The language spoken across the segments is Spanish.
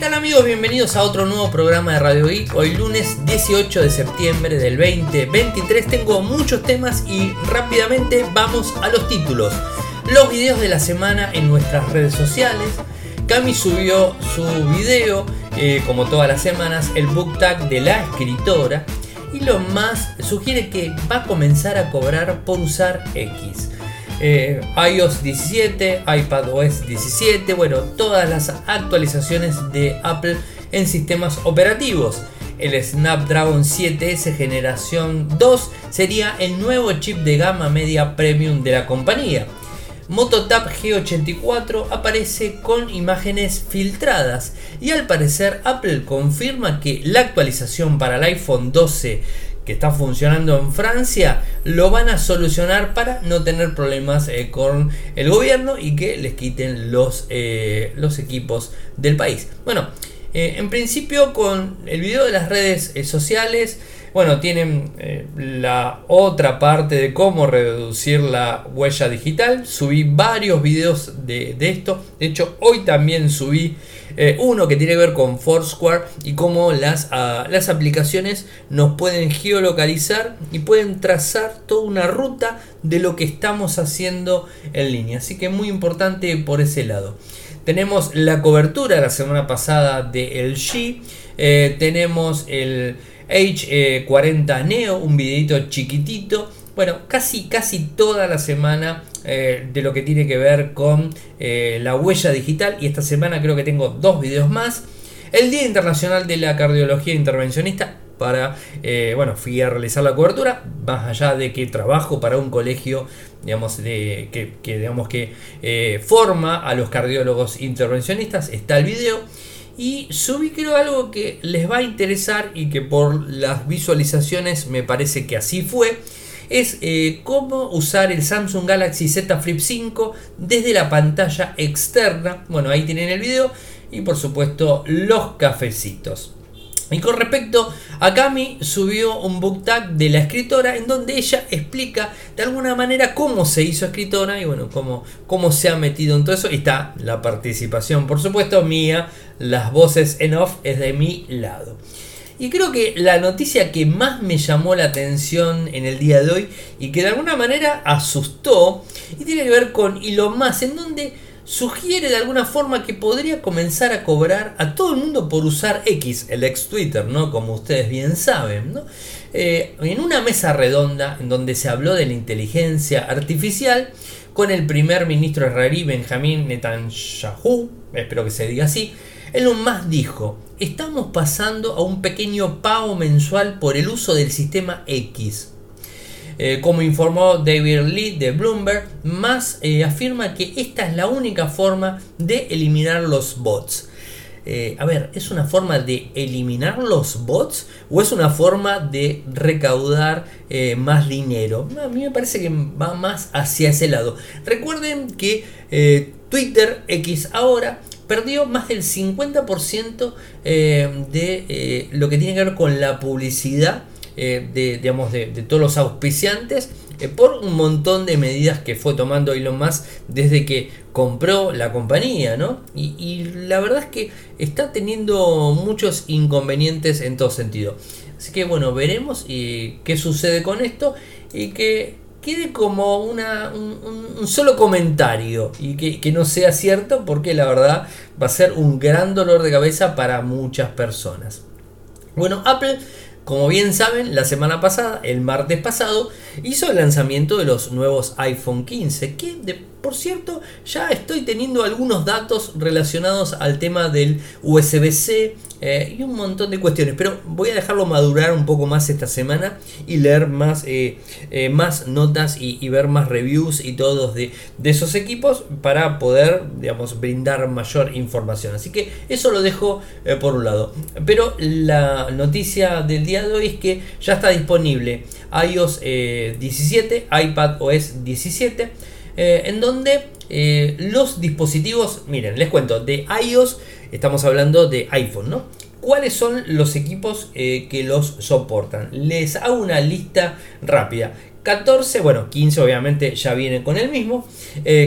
tal amigos? Bienvenidos a otro nuevo programa de Radio Geek. Hoy lunes 18 de septiembre del 2023 tengo muchos temas y rápidamente vamos a los títulos. Los videos de la semana en nuestras redes sociales. Cami subió su video, eh, como todas las semanas, el book tag de la escritora. Y lo más sugiere que va a comenzar a cobrar por usar X. Eh, iOS 17, iPadOS 17, bueno, todas las actualizaciones de Apple en sistemas operativos. El Snapdragon 7S generación 2 sería el nuevo chip de gama media premium de la compañía. MotoTab G84 aparece con imágenes filtradas y al parecer Apple confirma que la actualización para el iPhone 12 está funcionando en Francia lo van a solucionar para no tener problemas eh, con el gobierno y que les quiten los, eh, los equipos del país. Bueno, eh, en principio con el video de las redes sociales bueno, tienen eh, la otra parte de cómo reducir la huella digital. Subí varios videos de, esto. De hecho, hoy también subí eh, uno que tiene que ver con Foursquare y cómo las, ah, las aplicaciones nos pueden geolocalizar y pueden trazar toda una ruta de lo que estamos haciendo en línea. Así que muy importante por ese lado. Tenemos la cobertura la semana pasada de LG. Eh, tenemos el H40 Neo, un videito chiquitito. Bueno, casi, casi toda la semana eh, de lo que tiene que ver con eh, la huella digital. Y esta semana creo que tengo dos videos más. El Día Internacional de la Cardiología Intervencionista. Para, eh, bueno, fui a realizar la cobertura. Más allá de que trabajo para un colegio, digamos, de, que, que, digamos que forma a los cardiólogos intervencionistas, está el video. Y subí creo algo que les va a interesar y que por las visualizaciones me parece que así fue. Es eh, cómo usar el Samsung Galaxy Z Flip 5 desde la pantalla externa. Bueno, ahí tienen el video. Y por supuesto los cafecitos. Y con respecto a Cami, subió un book tag de la escritora en donde ella explica de alguna manera cómo se hizo escritora y bueno, cómo, cómo se ha metido en todo eso. Y está la participación, por supuesto, mía, las voces en off es de mi lado. Y creo que la noticia que más me llamó la atención en el día de hoy y que de alguna manera asustó y tiene que ver con Elon Musk, en donde sugiere de alguna forma que podría comenzar a cobrar a todo el mundo por usar X, el ex Twitter, ¿no? Como ustedes bien saben, ¿no? Eh, en una mesa redonda en donde se habló de la inteligencia artificial con el primer ministro israelí Benjamín Netanyahu, espero que se diga así, Elon Musk dijo, estamos pasando a un pequeño pago mensual por el uso del sistema X. Eh, como informó David Lee de Bloomberg, más eh, afirma que esta es la única forma de eliminar los bots. Eh, a ver, ¿es una forma de eliminar los bots o es una forma de recaudar más dinero? A mí me parece que va más hacia ese lado. Recuerden que Twitter X ahora perdió más del 50% de lo que tiene que ver con la publicidad eh, de, digamos, de, todos los auspiciantes eh, por un montón de medidas que fue tomando Elon Musk desde que compró la compañía, ¿no? Y, la verdad es que está teniendo muchos inconvenientes en todo sentido. Así que bueno, veremos y qué sucede con esto y que quede como una, un, solo comentario y que, no sea cierto porque la verdad va a ser un gran dolor de cabeza para muchas personas. Bueno, Apple como bien saben, la semana pasada, el martes pasado, hizo el lanzamiento de los nuevos iPhone 15, que por cierto ya estoy teniendo algunos datos relacionados al tema del USB-C, eh, y un montón de cuestiones. Pero voy a dejarlo madurar un poco más esta semana y leer más, eh, eh, más notas y, ver más reviews y todos de, esos equipos para poder, digamos, brindar mayor información. Así que eso lo dejo por un lado. Pero la noticia del día de hoy es que ya está disponible iOS 17, iPad OS 17, en donde los dispositivos, miren, les cuento, de iOS Estamos hablando de iPhone, ¿no? ¿Cuáles son los equipos eh, que los soportan? Les hago una lista rápida. 14, bueno, 15 obviamente ya vienen con el mismo.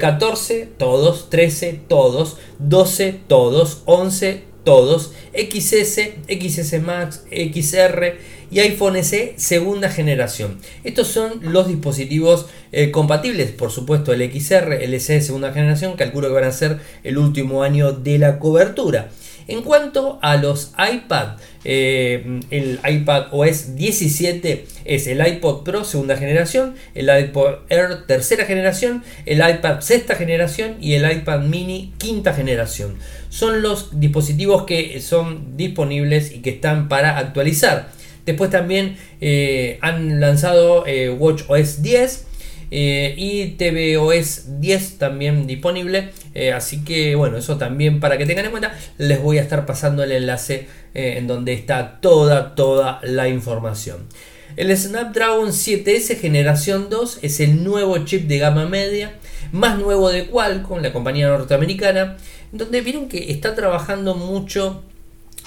14, eh, todos. 13, todos. 12, todos. 11, todos, XS, XS Max, XR y iPhone SE segunda generación. Estos son los dispositivos eh, compatibles, por supuesto el XR, el SE segunda generación, calculo que van a ser el último año de la cobertura. En cuanto a los iPad, eh, el iPad OS 17 es el iPod Pro segunda generación, el iPod Air tercera generación, el iPad sexta generación y el iPad mini quinta generación. Son los dispositivos que son disponibles y que están para actualizar. Después también eh, han lanzado eh, Watch OS 10 eh, y tvOS 10 también disponible. Eh, así que bueno, eso también para que tengan en cuenta, les voy a estar pasando el enlace eh, en donde está toda, toda la información. El Snapdragon 7S generación 2 es el nuevo chip de gama media, más nuevo de Qualcomm, la compañía norteamericana, donde vieron que está trabajando mucho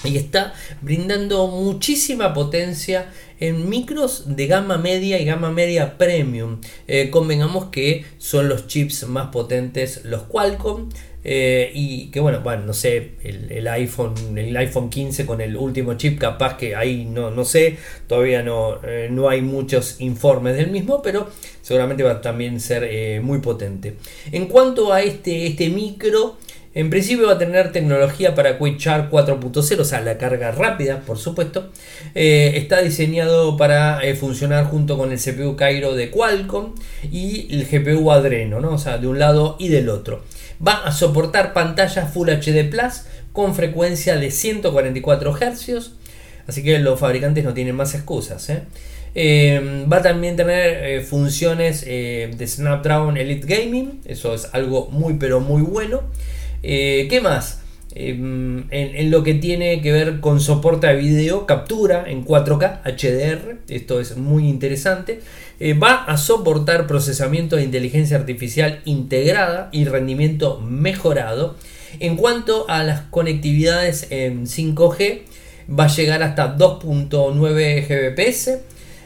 y está brindando muchísima potencia en micros de gama media y gama media premium. Eh, convengamos que son los chips más potentes los Qualcomm. Eh, y que bueno, bueno, no sé, el, iPhone, el iPhone 15 con el último chip, capaz que ahí no, no sé, todavía no, eh, no hay muchos informes del mismo, pero seguramente va a también ser muy potente. En cuanto a este, este micro, en principio va a tener tecnología para Quick Charge 4.0, o sea, la carga rápida, por supuesto. Eh, está diseñado para eh, funcionar junto con el CPU Cairo de Qualcomm y el GPU Adreno, ¿no? o sea, de un lado y del otro. Va a soportar pantallas Full HD Plus con frecuencia de 144 Hz, así que los fabricantes no tienen más excusas. ¿eh? va a también tener funciones de Snapdragon Elite Gaming, eso es algo muy pero muy bueno. Eh, ¿Qué más? Em, en, lo que tiene que ver con soporte a video, captura en 4K HDR, esto es muy interesante. Eh, va a soportar procesamiento de inteligencia artificial integrada y rendimiento mejorado. En cuanto a las conectividades en 5G, va a llegar hasta 2.9 Gbps,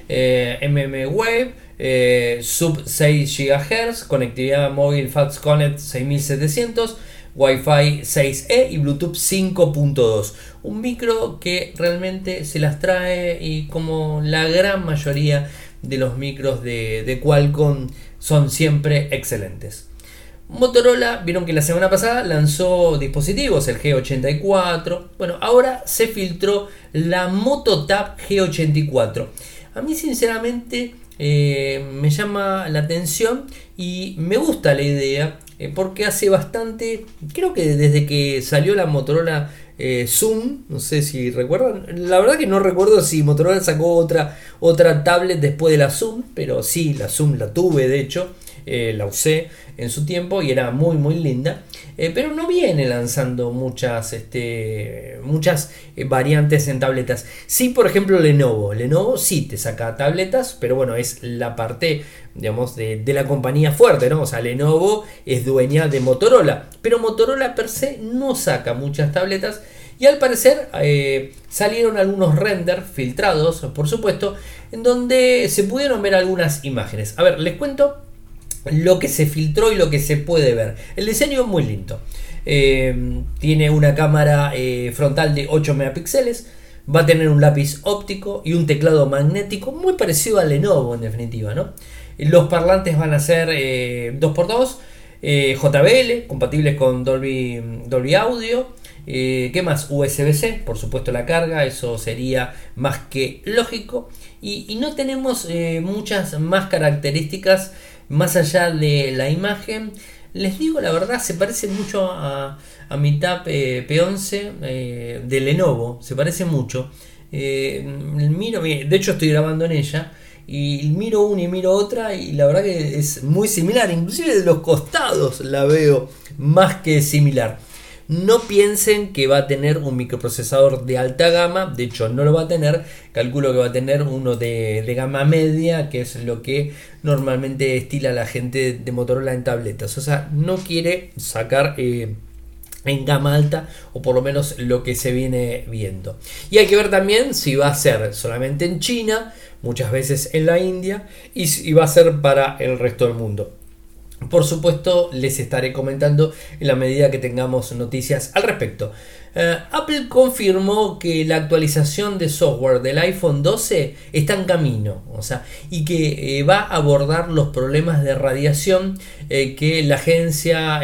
eh, mmWave, sub 6 GHz, conectividad móvil Fast Connect 6700 Wi-Fi 6E y Bluetooth 5.2. Un micro que realmente se las trae y como la gran mayoría de los micros de, Qualcomm son siempre excelentes. Motorola, vieron que la semana pasada lanzó dispositivos, el G84. Bueno, ahora se filtró la MotoTab G84. A mí sinceramente eh, me llama la atención y me gusta la idea eh, porque hace bastante, creo que desde que salió la Motorola eh, Zoom, no sé si recuerdan, la verdad que no recuerdo si Motorola sacó otra, otra tablet después de la Zoom, pero sí, la Zoom la tuve de hecho, eh, la usé en su tiempo y era muy muy linda. Eh, pero no viene lanzando muchas, este, muchas eh, variantes en tabletas. Sí, por ejemplo, Lenovo. Lenovo sí te saca tabletas, pero bueno, es la parte, digamos, de, la compañía fuerte, ¿no? O sea, Lenovo es dueña de Motorola, pero Motorola per se no saca muchas tabletas. Y al parecer salieron algunos renders filtrados, por supuesto, en donde se pudieron ver algunas imágenes. A ver, les cuento lo que se filtró y lo que se puede ver. El diseño es muy lindo. Eh, tiene una cámara eh, frontal de 8 megapíxeles. Va a tener un lápiz óptico y un teclado magnético muy parecido al Lenovo en definitiva. ¿no? Los parlantes van a ser 2x2, eh, JBL, compatibles con Dolby, Dolby Audio. ¿Qué más? USB-C, por supuesto la carga, eso sería más que lógico. Y no tenemos muchas más características más allá de la imagen, les digo la verdad, se parece mucho a, a mi Tab eh, P11 eh, de Lenovo, se parece mucho. Eh, miro, de hecho estoy grabando en ella y miro una y miro otra y la verdad que es muy similar, inclusive de los costados la veo más que similar. No piensen que va a tener un microprocesador de alta gama, de hecho no lo va a tener, calculo que va a tener uno de, gama media, que es lo que normalmente estila la gente de Motorola en tabletas. O sea, no quiere sacar... Eh, en gama alta o por lo menos lo que se viene viendo. Y hay que ver también si va a ser solamente en China, muchas veces en la India y si va a ser para el resto del mundo. Por supuesto, les estaré comentando en la medida que tengamos noticias al respecto. Eh, Apple confirmó que la actualización de software del iPhone 12 está en camino, o sea, y que eh, va a abordar los problemas de radiación eh, que la Agencia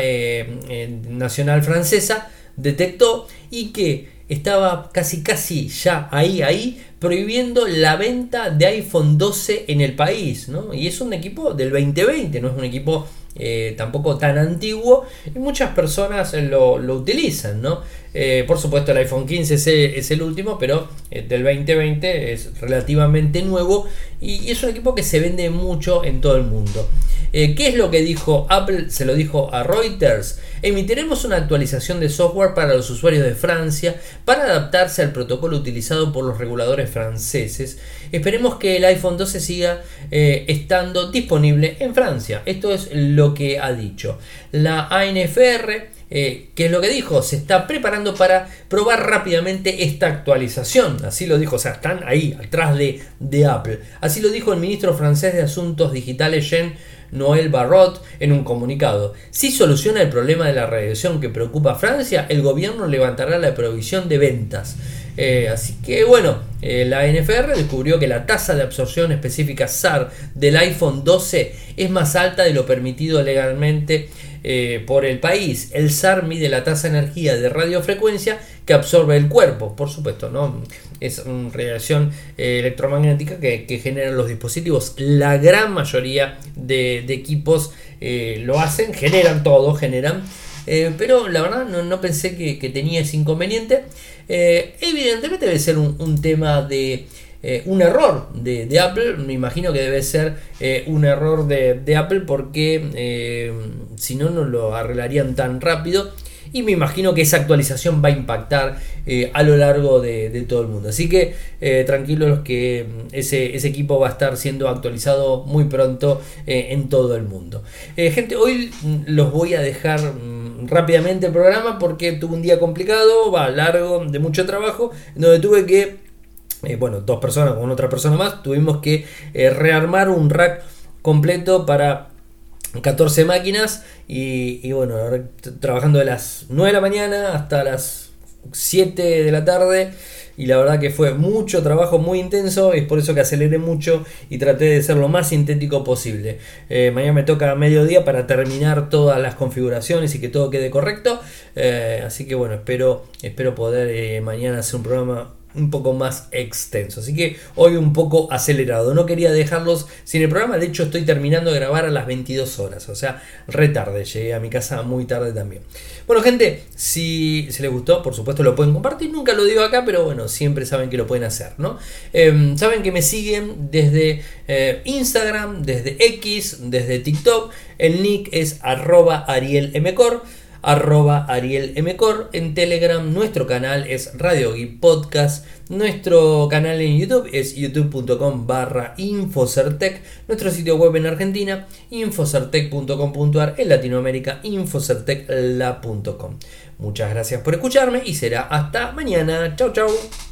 Nacional Francesa detectó y que estaba casi casi ya ahí ahí prohibiendo la venta de iPhone 12 en el país, ¿no? Y es un equipo del 2020, no es un equipo eh, tampoco tan antiguo y muchas personas lo, utilizan, ¿no? Eh, por supuesto el iPhone 15 es, el último, pero eh, del 2020 es relativamente nuevo y, es un equipo que se vende mucho en todo el mundo. ¿Qué es lo que dijo Apple? Se lo dijo a Reuters. Emitiremos una actualización de software para los usuarios de Francia para adaptarse al protocolo utilizado por los reguladores franceses. Esperemos que el iPhone 12 siga estando disponible en Francia. Esto es lo que ha dicho. La ANFR, eh, ¿qué es lo que dijo? Se está preparando para probar rápidamente esta actualización. Así lo dijo, o sea, están ahí, atrás de, de Apple. Así lo dijo el ministro francés de Asuntos Digitales, Jean Noel Barrot, en un comunicado. Si soluciona el problema de la radiación que preocupa a Francia, el gobierno levantará la provisión de ventas. Eh, así que bueno, eh, la NFR descubrió que la tasa de absorción específica SAR del iPhone 12 es más alta de lo permitido legalmente eh, por el país. El SAR mide la tasa de energía de radiofrecuencia que absorbe el cuerpo, por supuesto, ¿no? Es una radiación electromagnética que, generan los dispositivos. La gran mayoría de, equipos lo hacen, generan todo, generan. pero la verdad no, pensé que, tenía ese inconveniente. Eh, evidentemente debe ser un, tema de eh, un error de, Apple. Me imagino que debe ser eh, un error de, Apple porque si no, no lo arreglarían tan rápido. Y me imagino que esa actualización va a impactar a lo largo de, todo el mundo. Así que tranquilos que mm, ese, ese, equipo va a estar siendo actualizado muy pronto en todo el mundo. gente, hoy mm, los voy a dejar mm, rápidamente el programa porque tuve un día complicado, va largo, de mucho trabajo, donde tuve que, eh, bueno, dos personas con otra persona más, tuvimos que eh, rearmar un rack completo para 14 máquinas y, bueno, trabajando de las 9 de la mañana hasta las 7 de la tarde y la verdad que fue mucho trabajo muy intenso, es por eso que aceleré mucho y traté de ser lo más sintético posible. Eh, mañana me toca mediodía para terminar todas las configuraciones y que todo quede correcto, así que bueno, espero, espero poder mañana hacer un programa un poco más extenso. Así que hoy un poco acelerado. No quería dejarlos sin el programa. De hecho, estoy terminando de grabar a las 22 horas. O sea, retarde. Llegué a mi casa muy tarde también. Bueno, gente, si, se les gustó, por supuesto lo pueden compartir. Nunca lo digo acá, pero bueno, siempre saben que lo pueden hacer, ¿no? Em, saben que me siguen desde eh, Instagram, desde X, desde TikTok. El nick es arroba arielmcor arroba Ariel Mcor. En Telegram nuestro canal es Radio y Podcast. Nuestro canal en YouTube es youtube.com barra Infocertec. Nuestro sitio web en Argentina, infocertec.com.ar. En Latinoamérica, infocertecla.com. Muchas gracias por escucharme y será hasta mañana. Chau, chau.